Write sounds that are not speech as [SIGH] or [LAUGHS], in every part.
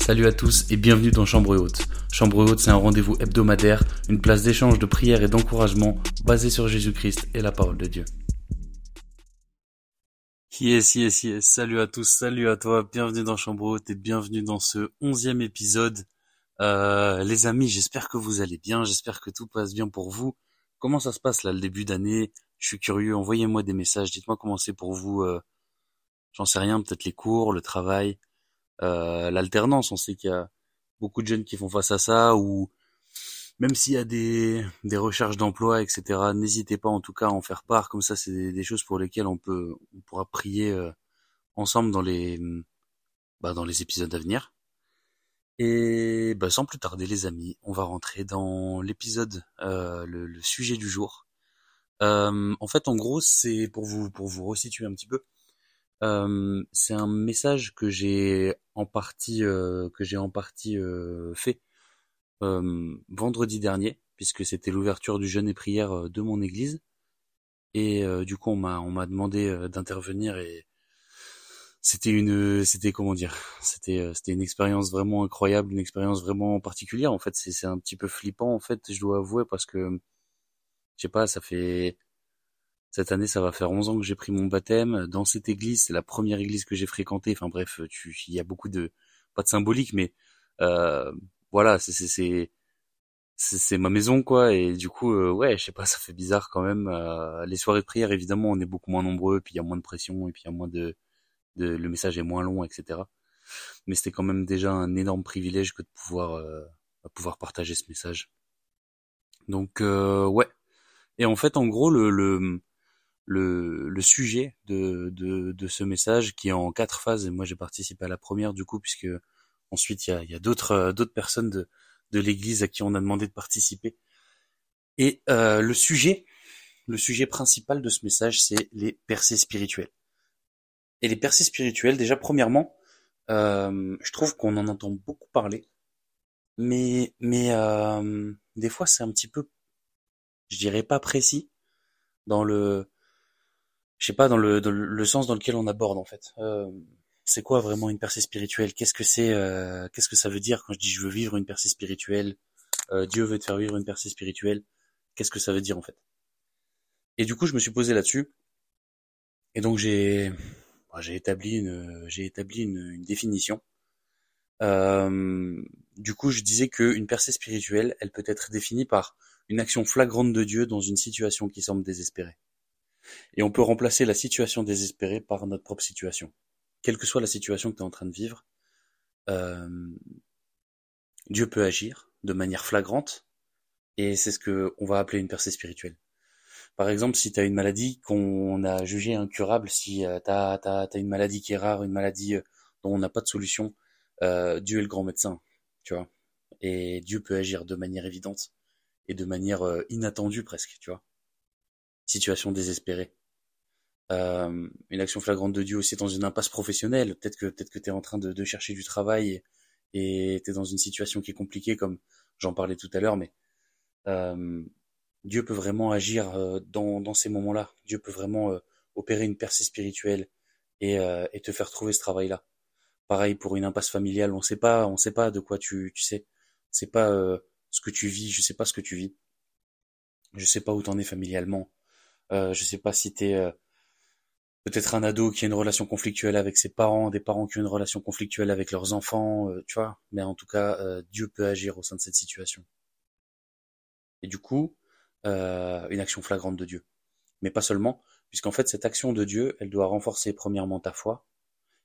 Salut à tous et bienvenue dans Chambre Haute. Chambre Haute, c'est un rendez-vous hebdomadaire, une place d'échange, de prière et d'encouragement basé sur Jésus-Christ et la parole de Dieu. Yes, yes, yes. Salut à tous, salut à toi, bienvenue dans Chambre Haute et bienvenue dans ce onzième épisode. Euh, les amis, j'espère que vous allez bien, j'espère que tout passe bien pour vous. Comment ça se passe là, le début d'année? Je suis curieux, envoyez-moi des messages, dites-moi comment c'est pour vous. Euh, J'en sais rien, peut-être les cours, le travail, euh, l'alternance. On sait qu'il y a beaucoup de jeunes qui font face à ça, ou même s'il y a des, recherches d'emploi, etc. N'hésitez pas en tout cas à en faire part. Comme ça, c'est des, choses pour lesquelles on peut, on pourra prier euh, ensemble dans les, bah, dans les épisodes à venir. Et bah, sans plus tarder, les amis, on va rentrer dans l'épisode, euh, le, le sujet du jour. Euh, en fait, en gros, c'est pour vous pour vous resituer un petit peu. Euh, c'est un message que j'ai en partie euh, que j'ai en partie euh, fait euh, vendredi dernier, puisque c'était l'ouverture du jeûne et prière de mon église. Et du coup, on m'a on m'a demandé d'intervenir et c'était une c'était comment dire c'était c'était une expérience vraiment incroyable, une expérience vraiment particulière. En fait, c'est c'est un petit peu flippant en fait, je dois avouer parce que je sais pas, ça fait cette année, ça va faire 11 ans que j'ai pris mon baptême dans cette église. C'est la première église que j'ai fréquentée. Enfin bref, il y a beaucoup de, pas de symbolique, mais euh, voilà, c'est c'est ma maison quoi. Et du coup, euh, ouais, je sais pas, [LAUGHS] ça fait bizarre quand même. Euh, les soirées de prière, évidemment, on est beaucoup moins nombreux, puis il y a moins de pression, et puis il y a moins de, le message est moins long, etc. Mais c'était quand même déjà un énorme privilège que de pouvoir pouvoir partager ce message. Donc ouais. Et en fait, en gros, le, le le, le sujet de, de, de ce message qui est en quatre phases et moi j'ai participé à la première du coup puisque ensuite il y a, y a d'autres euh, d'autres personnes de, de l'église à qui on a demandé de participer. Et euh, le sujet le sujet principal de ce message c'est les percées spirituelles. Et les percées spirituelles déjà premièrement euh, je trouve qu'on en entend beaucoup parler mais mais euh, des fois c'est un petit peu je dirais pas précis dans le je sais pas dans le, sens dans lequel on aborde en fait. Euh, c'est quoi vraiment une percée spirituelle? Qu'est-ce que c'est euh, Qu'est-ce que ça veut dire quand je dis je veux vivre une percée spirituelle? Euh, Dieu veut te faire vivre une percée spirituelle. Qu'est-ce que ça veut dire en fait? Et du coup, je me suis posé là-dessus. Et donc j'ai bah, établi une une, définition. Du coup, je disais qu'une percée spirituelle, elle peut être définie par une action flagrante de Dieu dans une situation qui semble désespérée. Et on peut remplacer la situation désespérée par notre propre situation. Quelle que soit la situation que tu es en train de vivre, euh, Dieu peut agir de manière flagrante, et c'est ce que on va appeler une percée spirituelle. Par exemple, si tu as une maladie qu'on a jugée incurable, si euh, tu as, une maladie qui est rare, une maladie euh, dont on n'a pas de solution, euh, Dieu est le grand médecin, tu vois. Et Dieu peut agir de manière évidente et de manière euh, inattendue presque, tu vois situation désespérée. Euh, une action flagrante de Dieu aussi dans une impasse professionnelle. Peut-être que peut-être que tu es en train de, de, chercher du travail et tu es dans une situation qui est compliquée, comme j'en parlais tout à l'heure, mais euh, Dieu peut vraiment agir euh, dans, dans ces moments-là. Dieu peut vraiment euh, opérer une percée spirituelle et, euh, et te faire trouver ce travail-là. Pareil pour une impasse familiale, on sait pas, on sait pas de quoi tu, tu sais, c'est pas ce que tu vis, je sais pas ce que tu vis, je sais pas où t'en es familialement, euh, je sais pas si t'es euh, peut-être un ado qui a une relation conflictuelle avec ses parents, des parents qui ont une relation conflictuelle avec leurs enfants, euh, tu vois. Mais en tout cas, euh, Dieu peut agir au sein de cette situation. Et du coup, euh, une action flagrante de Dieu. Mais pas seulement, puisqu'en fait, cette action de Dieu, elle doit renforcer premièrement ta foi,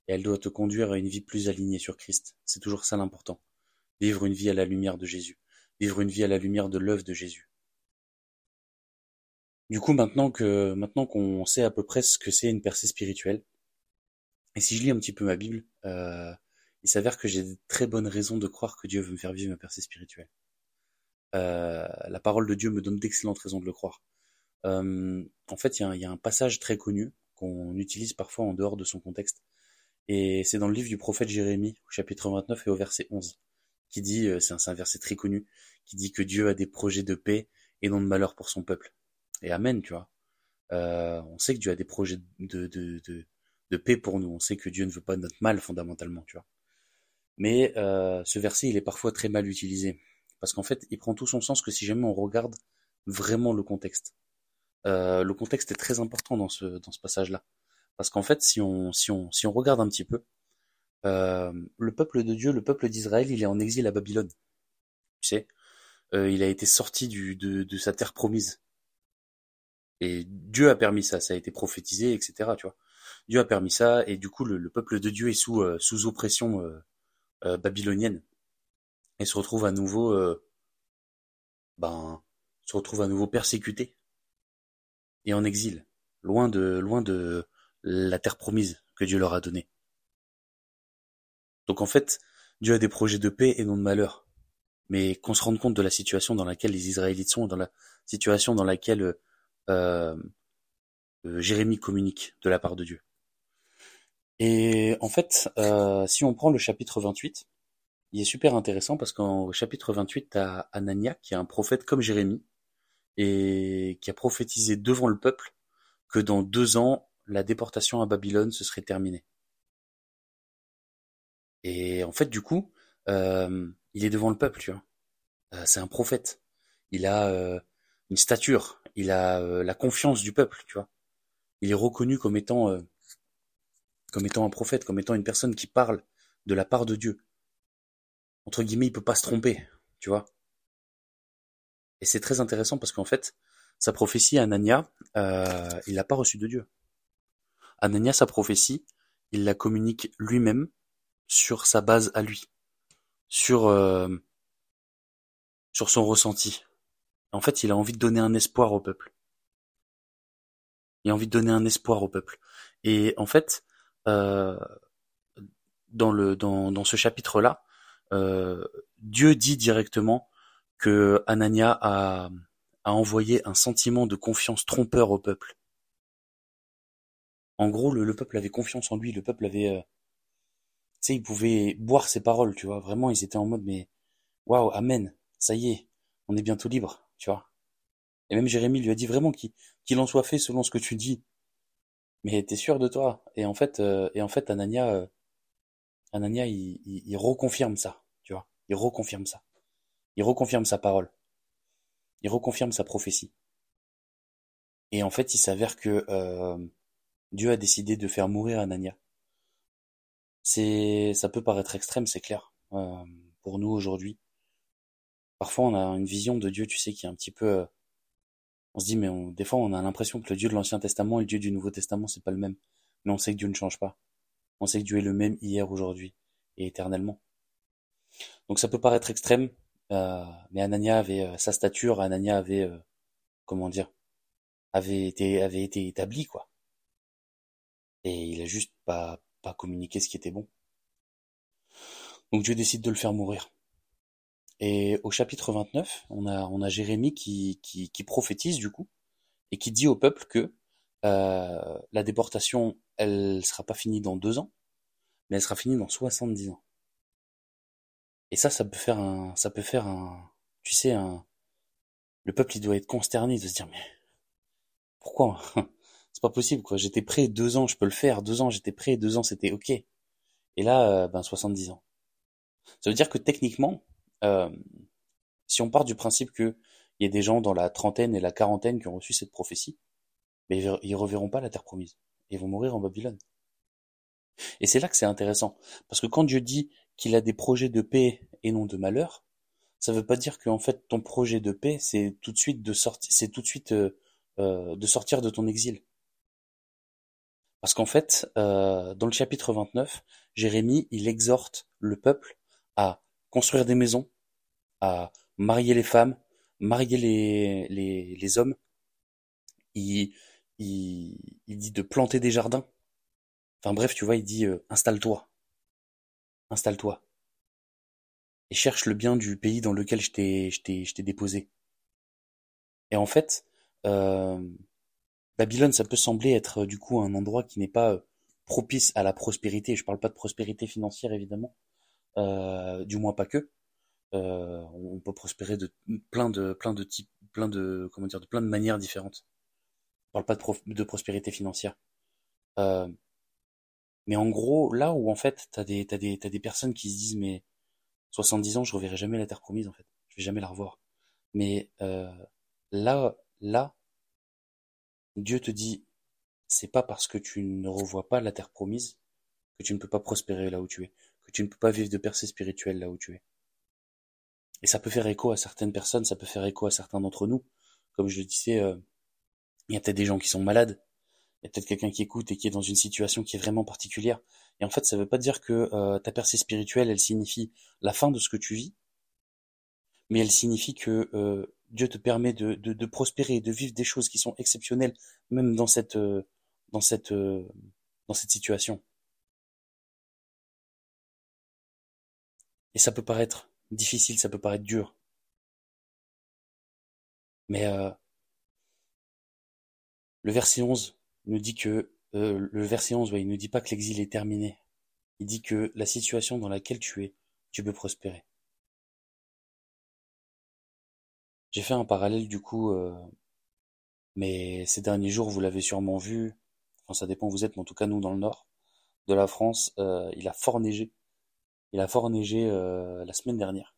et elle doit te conduire à une vie plus alignée sur Christ. C'est toujours ça l'important. Vivre une vie à la lumière de Jésus. Vivre une vie à la lumière de l'œuvre de Jésus. Du coup, maintenant que maintenant qu'on sait à peu près ce que c'est une percée spirituelle, et si je lis un petit peu ma Bible, euh, il s'avère que j'ai de très bonnes raisons de croire que Dieu veut me faire vivre ma percée spirituelle. Euh, la parole de Dieu me donne d'excellentes raisons de le croire. Euh, en fait, il y, a un, passage très connu qu'on utilise parfois en dehors de son contexte, et c'est dans le livre du prophète Jérémie, au chapitre 29 et au verset 11, qui dit, c'est un, un verset très connu, qui dit que Dieu a des projets de paix et non de malheur pour son peuple et amen, tu vois. Euh, on sait que Dieu a des projets de, paix pour nous. On sait que Dieu ne veut pas notre mal fondamentalement, tu vois. Mais euh, ce verset, il est parfois très mal utilisé. Parce qu'en fait, il prend tout son sens que si jamais on regarde vraiment le contexte. Euh, le contexte est très important dans ce, passage-là. Parce qu'en fait, si on, si, on, si on regarde un petit peu, le peuple de Dieu, le peuple d'Israël, il est en exil à Babylone. Tu sais, il a été sorti de sa terre promise. Et Dieu a permis ça, ça a été prophétisé, etc. Tu vois. Dieu a permis ça, et du coup, le, le peuple de Dieu est sous, euh, sous oppression euh, euh, babylonienne et se retrouve à nouveau, ben, se retrouve à nouveau persécuté et en exil, loin de, loin de la terre promise que Dieu leur a donnée. Donc en fait, Dieu a des projets de paix et non de malheur. Mais qu'on se rende compte de la situation dans laquelle les Israélites sont, dans la situation dans laquelle euh, euh, Jérémie communique de la part de Dieu. Et en fait, euh, si on prend le chapitre 28, il est super intéressant parce qu'au chapitre 28, t'as Anania, qui est un prophète comme Jérémie, et qui a prophétisé devant le peuple que dans deux ans, la déportation à Babylone se serait terminée. Et en fait, du coup, euh, il est devant le peuple, tu vois. Euh, c'est un prophète. Il a euh, une stature, il a euh, la confiance du peuple, tu vois. Il est reconnu comme étant, euh, comme étant un prophète, comme étant une personne qui parle de la part de Dieu. Entre guillemets, il peut pas se tromper, tu vois. Et c'est très intéressant parce qu'en fait, sa prophétie, Anania, euh, il l'a pas reçue de Dieu. Anania, sa prophétie, il la communique lui-même sur sa base à lui, sur euh, sur son ressenti. En fait, il a envie de donner un espoir au peuple. Il a envie de donner un espoir au peuple. Et en fait, euh, dans le dans dans ce chapitre-là, euh, Dieu dit directement que Anania a a envoyé un sentiment de confiance trompeur au peuple. En gros, le, le peuple avait confiance en lui, le peuple avait, euh, tu sais, il pouvait boire ses paroles, tu vois. Vraiment, ils étaient en mode, mais waouh, amen, ça y est, on est bientôt libre, tu vois. Et même Jérémie lui a dit vraiment qu'il en soit fait selon ce que tu dis. Mais t'es sûr de toi? Et en fait, euh, et en fait, Anania, euh, Anania, il, reconfirme ça, tu vois. Il reconfirme ça. Il reconfirme sa parole. Il reconfirme sa prophétie. Et en fait, il s'avère que euh, Dieu a décidé de faire mourir Anania. C'est, ça peut paraître extrême, c'est clair, pour nous aujourd'hui. Parfois, on a une vision de Dieu, tu sais, qui est un petit peu. euh, on se dit, mais on, des fois, on a l'impression que le Dieu de l'Ancien Testament et le Dieu du Nouveau Testament, c'est pas le même. Mais on sait que Dieu ne change pas. On sait que Dieu est le même hier, aujourd'hui et éternellement. Donc ça peut paraître extrême, euh, mais Anania avait euh, sa stature, Anania avait, comment dire, avait été, avait été établi, quoi. Et il a juste pas, pas communiqué ce qui était bon. Donc Dieu décide de le faire mourir. Et au chapitre 29, on a, on a Jérémie qui, qui, prophétise du coup, et qui dit au peuple que euh, la déportation, elle sera pas finie dans deux ans, mais elle sera finie dans 70 ans. Et ça, ça peut faire un, ça peut faire un, tu sais, un, le peuple, il doit être consterné de se dire, mais pourquoi? [LAUGHS] C'est pas possible, quoi. J'étais prêt deux ans, je peux le faire. Deux ans, j'étais prêt. Deux ans, c'était ok. Et là, euh, ben, 70 ans. Ça veut dire que techniquement, euh, si on part du principe que il y a des gens dans la trentaine et la quarantaine qui ont reçu cette prophétie, mais ils, ils reverront pas la terre promise. Ils vont mourir en Babylone. Et c'est là que c'est intéressant. Parce que quand Dieu dit qu'il a des projets de paix et non de malheur, ça veut pas dire qu'en fait ton projet de paix, c'est tout de suite de sortir, c'est tout de suite euh, euh, de sortir de ton exil. Parce qu'en fait, euh, dans le chapitre 29, Jérémie, il exhorte le peuple à construire des maisons, à marier les femmes, marier les, les, les hommes. Il, il, il dit de planter des jardins. Enfin bref, tu vois, il dit euh, installe-toi, installe-toi et cherche le bien du pays dans lequel je t'ai, déposé. Et en fait, euh, Babylone, ça peut sembler être euh, du coup un endroit qui n'est pas euh, propice à la prospérité. Je parle pas de prospérité financière évidemment, euh, du moins pas que. Euh, on peut prospérer de plein de plein de types, plein de comment dire, de plein de manières différentes. Je parle pas de prospérité financière. Euh, Mais en gros, là où en fait, t'as des, t'as des, t'as des personnes qui se disent, mais 70 ans, je reverrai jamais la terre promise en fait, je vais jamais la revoir. Mais euh, là, là, Dieu te dit, c'est pas parce que tu ne revois pas la terre promise que tu ne peux pas prospérer là où tu es, que tu ne peux pas vivre de percée spirituelle là où tu es. Et ça peut faire écho à certaines personnes, ça peut faire écho à certains d'entre nous. Comme je le disais, euh, il y a peut-être des gens qui sont malades, il y a peut-être quelqu'un qui écoute et qui est dans une situation qui est vraiment particulière. Et en fait, ça ne veut pas dire que euh, ta percée spirituelle, elle signifie la fin de ce que tu vis, mais elle signifie que euh, Dieu te permet de, de, de, prospérer, de vivre des choses qui sont exceptionnelles, même dans cette, dans cette, dans cette situation. Et ça peut paraître difficile, ça peut paraître dur. Mais euh, le verset 11 nous dit que euh, le verset 11, ouais, il ne dit pas que l'exil est terminé. Il dit que la situation dans laquelle tu es, tu peux prospérer. J'ai fait un parallèle du coup, euh, mais ces derniers jours, vous l'avez sûrement vu, enfin ça dépend où vous êtes, mais en tout cas nous dans le nord de la France, il a fort neigé. Il a fort neigé la semaine dernière.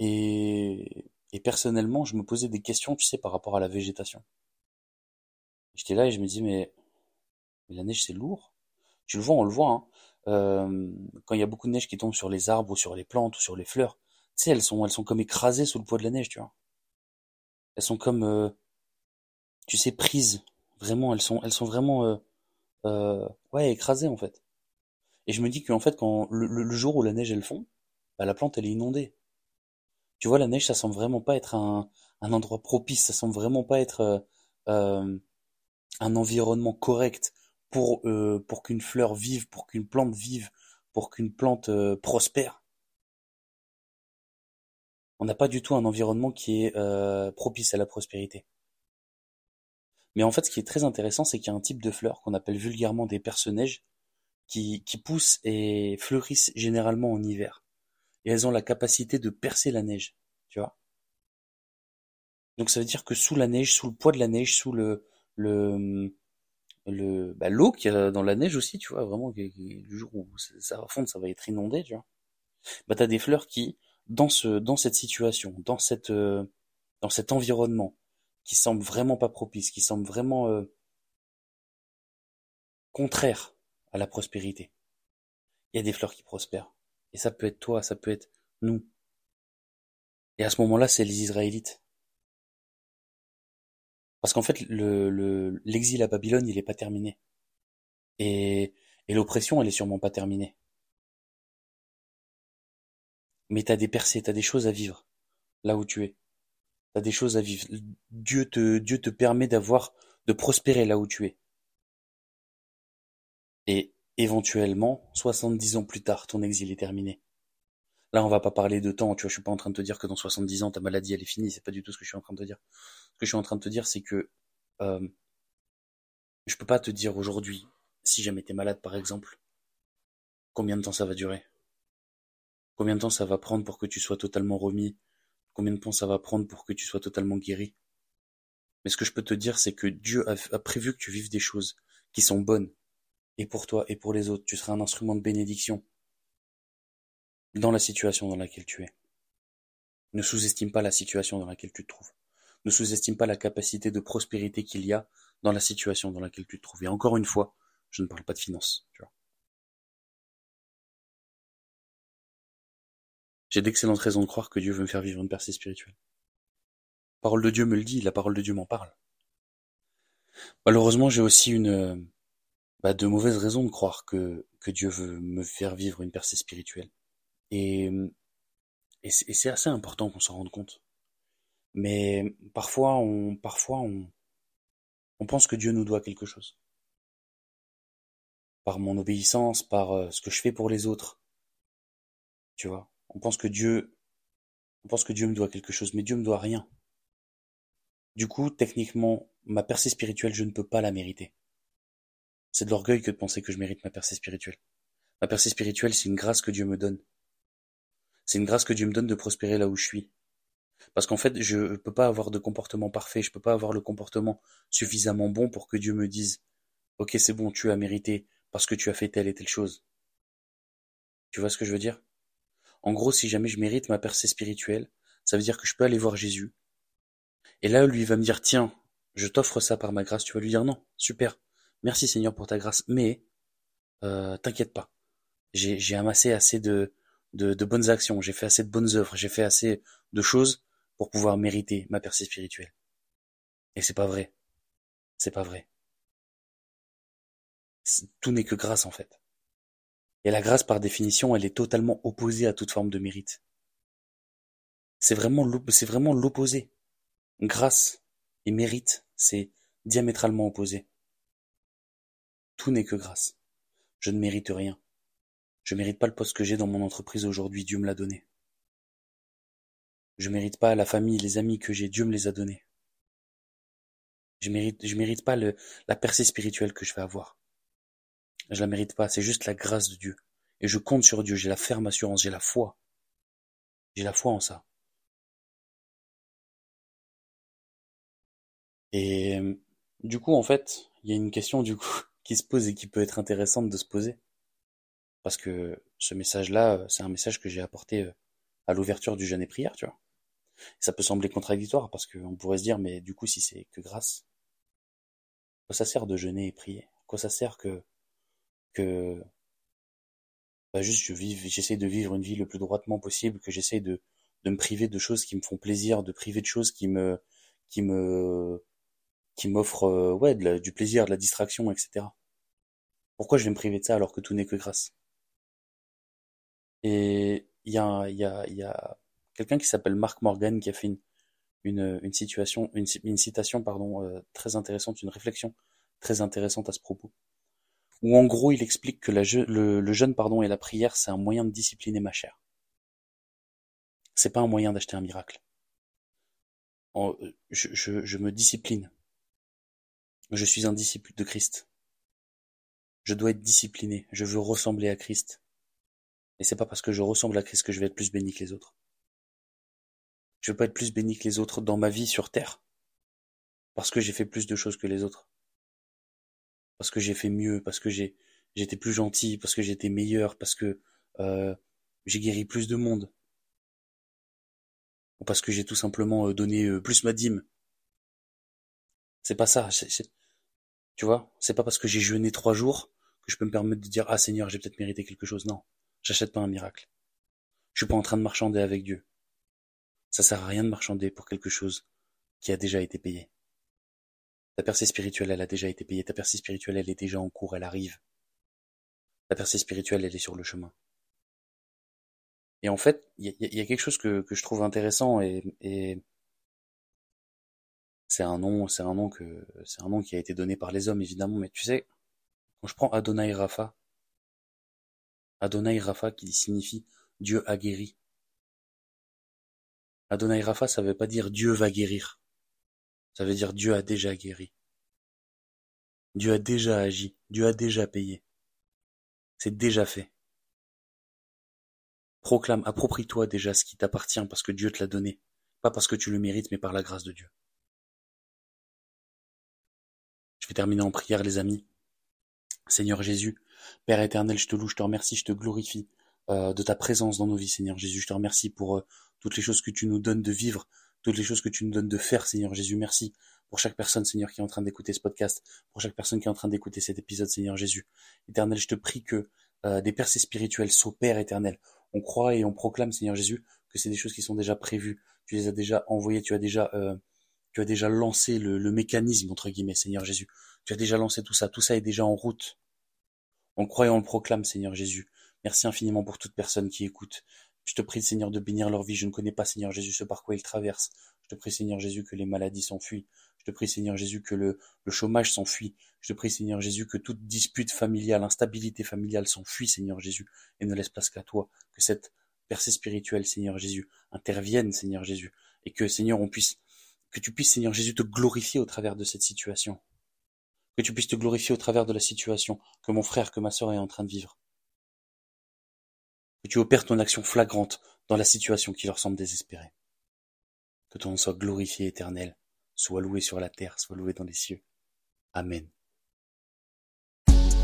Et, personnellement, je me posais des questions, tu sais, par rapport à la végétation. J'étais là et je me dis, mais, mais la neige, c'est lourd. Tu le vois, on le voit. Hein. Euh, quand il y a beaucoup de neige qui tombe sur les arbres ou sur les plantes ou sur les fleurs, tu sais, elles sont, elles sont comme écrasées sous le poids de la neige, tu vois. Elles sont comme, euh, tu sais, prises. Vraiment, elles sont, elles sont vraiment, euh, euh ouais, écrasées en fait. Et je me dis qu'en fait, quand le, jour où la neige elle fond, bah, la plante elle est inondée. Tu vois, la neige, ça semble vraiment pas être un, endroit propice, ça semble vraiment pas être euh, euh, un environnement correct pour, euh, pour qu'une fleur vive, pour qu'une plante vive, pour qu'une plante prospère. On n'a pas du tout un environnement qui est propice à la prospérité. Mais en fait, ce qui est très intéressant, c'est qu'il y a un type de fleurs qu'on appelle vulgairement des perce-neiges qui, qui poussent et fleurissent généralement en hiver et elles ont la capacité de percer la neige, tu vois. Donc ça veut dire que sous la neige, sous le poids de la neige, sous le le le bah, l'eau qui est dans la neige aussi, tu vois, vraiment le jour où ça va fondre, ça va être inondé, tu vois. Bah t'as des fleurs qui dans ce dans cette situation, dans cette euh, dans cet environnement qui semble vraiment pas propice, qui semble vraiment euh, contraire à la prospérité. Il y a des fleurs qui prospèrent. Et ça peut être toi, ça peut être nous. Et à ce moment-là, c'est les Israélites. Parce qu'en fait, le, l'exil à Babylone, il n'est pas terminé. Et, l'oppression, elle est sûrement pas terminée. Mais t'as des percées, t'as des choses à vivre, là où tu es. T'as des choses à vivre. Dieu te permet d'avoir, de prospérer là où tu es. Et Éventuellement, soixante-dix ans plus tard, ton exil est terminé. Là, on va pas parler de temps, tu vois, je suis pas en train de te dire que dans soixante-dix ans, ta maladie, elle est finie, c'est pas du tout ce que je suis en train de te dire. Ce que je suis en train de te dire, c'est que euh, je peux pas te dire aujourd'hui, si jamais t'es malade par exemple, combien de temps ça va durer. Combien de temps ça va prendre pour que tu sois totalement remis. Combien de temps ça va prendre pour que tu sois totalement guéri. Mais ce que je peux te dire, c'est que Dieu a prévu que tu vives des choses qui sont bonnes, et pour toi et pour les autres. Tu seras un instrument de bénédiction dans la situation dans laquelle tu es. Ne sous-estime pas la situation dans laquelle tu te trouves. Ne sous-estime pas la capacité de prospérité qu'il y a dans la situation dans laquelle tu te trouves. Et encore une fois, je ne parle pas de finances. J'ai d'excellentes raisons de croire que Dieu veut me faire vivre une percée spirituelle. La parole de Dieu me le dit, la parole de Dieu m'en parle. Malheureusement, j'ai aussi une, bah, de mauvaises raisons de croire que, Dieu veut me faire vivre une percée spirituelle. Et, et c'est assez important qu'on s'en rende compte. Mais parfois, on, parfois on, on pense que Dieu nous doit quelque chose. Par mon obéissance, par euh, ce que je fais pour les autres. Tu vois, on pense que Dieu, on pense que Dieu me doit quelque chose, mais Dieu me doit rien. Du coup, techniquement, ma percée spirituelle, je ne peux pas la mériter. C'est de l'orgueil que de penser que je mérite ma percée spirituelle. Ma percée spirituelle, c'est une grâce que Dieu me donne. C'est une grâce que Dieu me donne de prospérer là où je suis. Parce qu'en fait, je ne peux pas avoir de comportement parfait, je peux pas avoir le comportement suffisamment bon pour que Dieu me dise Ok, c'est bon, tu as mérité parce que tu as fait telle et telle chose. Tu vois ce que je veux dire? En gros, si jamais je mérite ma percée spirituelle, ça veut dire que je peux aller voir Jésus. Et là, lui va me dire, tiens, je t'offre ça par ma grâce. Tu vas lui dire, non, super, merci Seigneur pour ta grâce, mais euh, t'inquiète pas. J'ai amassé assez de, bonnes actions, j'ai fait assez de bonnes œuvres, j'ai fait assez de choses pour pouvoir mériter ma percée spirituelle. Et c'est pas vrai. C'est pas vrai. Tout n'est que grâce en fait. Et la grâce par définition, elle est totalement opposée à toute forme de mérite. C'est vraiment c'est vraiment l'opposé. Grâce et mérite, c'est diamétralement opposé. Tout n'est que grâce. Je ne mérite rien. Je mérite pas le poste que j'ai dans mon entreprise aujourd'hui, Dieu me l'a donné. Je mérite pas la famille, les amis que j'ai, Dieu me les a donnés. Je je mérite pas la percée spirituelle que je vais avoir. Je la mérite pas, c'est juste la grâce de Dieu. Et je compte sur Dieu, j'ai la ferme assurance, j'ai la foi. J'ai la foi en ça. Et du coup, en fait, il y a une question du coup qui se pose et qui peut être intéressante de se poser. Parce que ce message-là, c'est un message que j'ai apporté euh, à l'ouverture du jeûne et prière, tu vois. ça peut sembler contradictoire parce qu'on pourrait se dire, mais du coup, si c'est que grâce, quoi ça sert de jeûner et prier? Quoi ça sert que que bah juste je vive, j'essaie de vivre une vie le plus droitement possible, que j'essaie de de me priver de choses qui me font plaisir, de priver de choses qui me qui me qui m'offrent euh, ouais du plaisir, de la distraction, etc. Pourquoi je vais me priver de ça alors que tout n'est que grâce? Et il y a il y a y a quelqu'un qui s'appelle Mark Morgan qui a fait une une, situation une, citation pardon euh, très intéressante, une réflexion très intéressante à ce propos où en gros il explique que le, jeûne pardon et la prière c'est un moyen de discipliner ma chair. C'est pas un moyen d'acheter un miracle. je me discipline. Je suis un disciple de Christ. Je dois être discipliné. Je veux ressembler à Christ. Et c'est pas parce que je ressemble à Christ que je vais être plus béni que les autres. Je veux pas être plus béni que les autres dans ma vie sur terre. Parce que j'ai fait plus de choses que les autres parce que j'ai fait mieux, parce que j'ai j'étais plus gentil, parce que j'étais meilleur, parce que euh, j'ai guéri plus de monde, ou parce que j'ai tout simplement euh, donné euh, plus ma dîme. C'est pas ça. Tu vois, c'est pas parce que j'ai jeûné trois jours que je peux me permettre de dire ah Seigneur j'ai peut-être mérité quelque chose. Non, j'achète pas un miracle. Je suis pas en train de marchander avec Dieu. Ça sert à rien de marchander pour quelque chose qui a déjà été payé. Ta percée spirituelle, elle a déjà été payée. Ta percée spirituelle, elle est déjà en cours, elle arrive. Ta percée spirituelle, elle est sur le chemin. Et en fait, il y, a quelque chose que, que je trouve intéressant et, et c'est un nom, c'est un nom que, c'est un nom qui a été donné par les hommes évidemment. Mais tu sais, quand je prends Adonai Rapha, Adonai Rapha qui signifie Dieu a guéri. Adonai Rapha, ça veut pas dire Dieu va guérir. Ça veut dire Dieu a déjà guéri. Dieu a déjà agi. Dieu a déjà payé. C'est déjà fait. Proclame, approprie-toi déjà ce qui t'appartient parce que Dieu te l'a donné. Pas parce que tu le mérites, mais par la grâce de Dieu. Je vais terminer en prière, les amis. Seigneur Jésus, Père éternel, je te loue, je te remercie, je te glorifie euh, de ta présence dans nos vies, Seigneur Jésus. Je te remercie pour euh, toutes les choses que tu nous donnes de vivre, toutes les choses que tu nous donnes de faire, Seigneur Jésus. Merci pour chaque personne, Seigneur, qui est en train d'écouter ce podcast, pour chaque personne qui est en train d'écouter cet épisode, Seigneur Jésus. Éternel, je te prie que euh, des percées spirituelles s'opèrent, Éternel. On croit et on proclame, Seigneur Jésus, que c'est des choses qui sont déjà prévues. Tu les as déjà envoyées, tu as déjà, tu as déjà lancé le, le mécanisme entre guillemets, Seigneur Jésus. Tu as déjà lancé tout ça. Tout ça est déjà en route. On croit et on le proclame, Seigneur Jésus. Merci infiniment pour toute personne qui écoute. Je te prie, Seigneur, de bénir leur vie. Je ne connais pas, Seigneur Jésus, ce par quoi ils traversent. Je te prie, Seigneur Jésus, que les maladies s'enfuient. Je te prie, Seigneur Jésus, que le, le chômage s'enfuit. Je te prie, Seigneur Jésus, que toute dispute familiale, instabilité familiale s'enfuit, Seigneur Jésus, et ne laisse place qu'à toi. Que cette percée spirituelle, Seigneur Jésus, intervienne, Seigneur Jésus, et que, Seigneur, on puisse, que tu puisses, Seigneur Jésus, te glorifier au travers de cette situation. Que tu puisses te glorifier au travers de la situation que mon frère, que ma sœur est en train de vivre que tu opères ton action flagrante dans la situation qui leur semble désespérée. Que ton nom soit glorifié éternel, soit loué sur la terre, soit loué dans les cieux. Amen.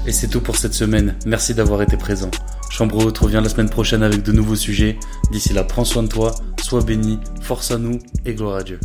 Et c'est tout pour cette semaine. Merci d'avoir été présent. Chambre haute revient la semaine prochaine avec de nouveaux sujets. D'ici là, prends soin de toi, sois béni, force à nous et gloire à Dieu.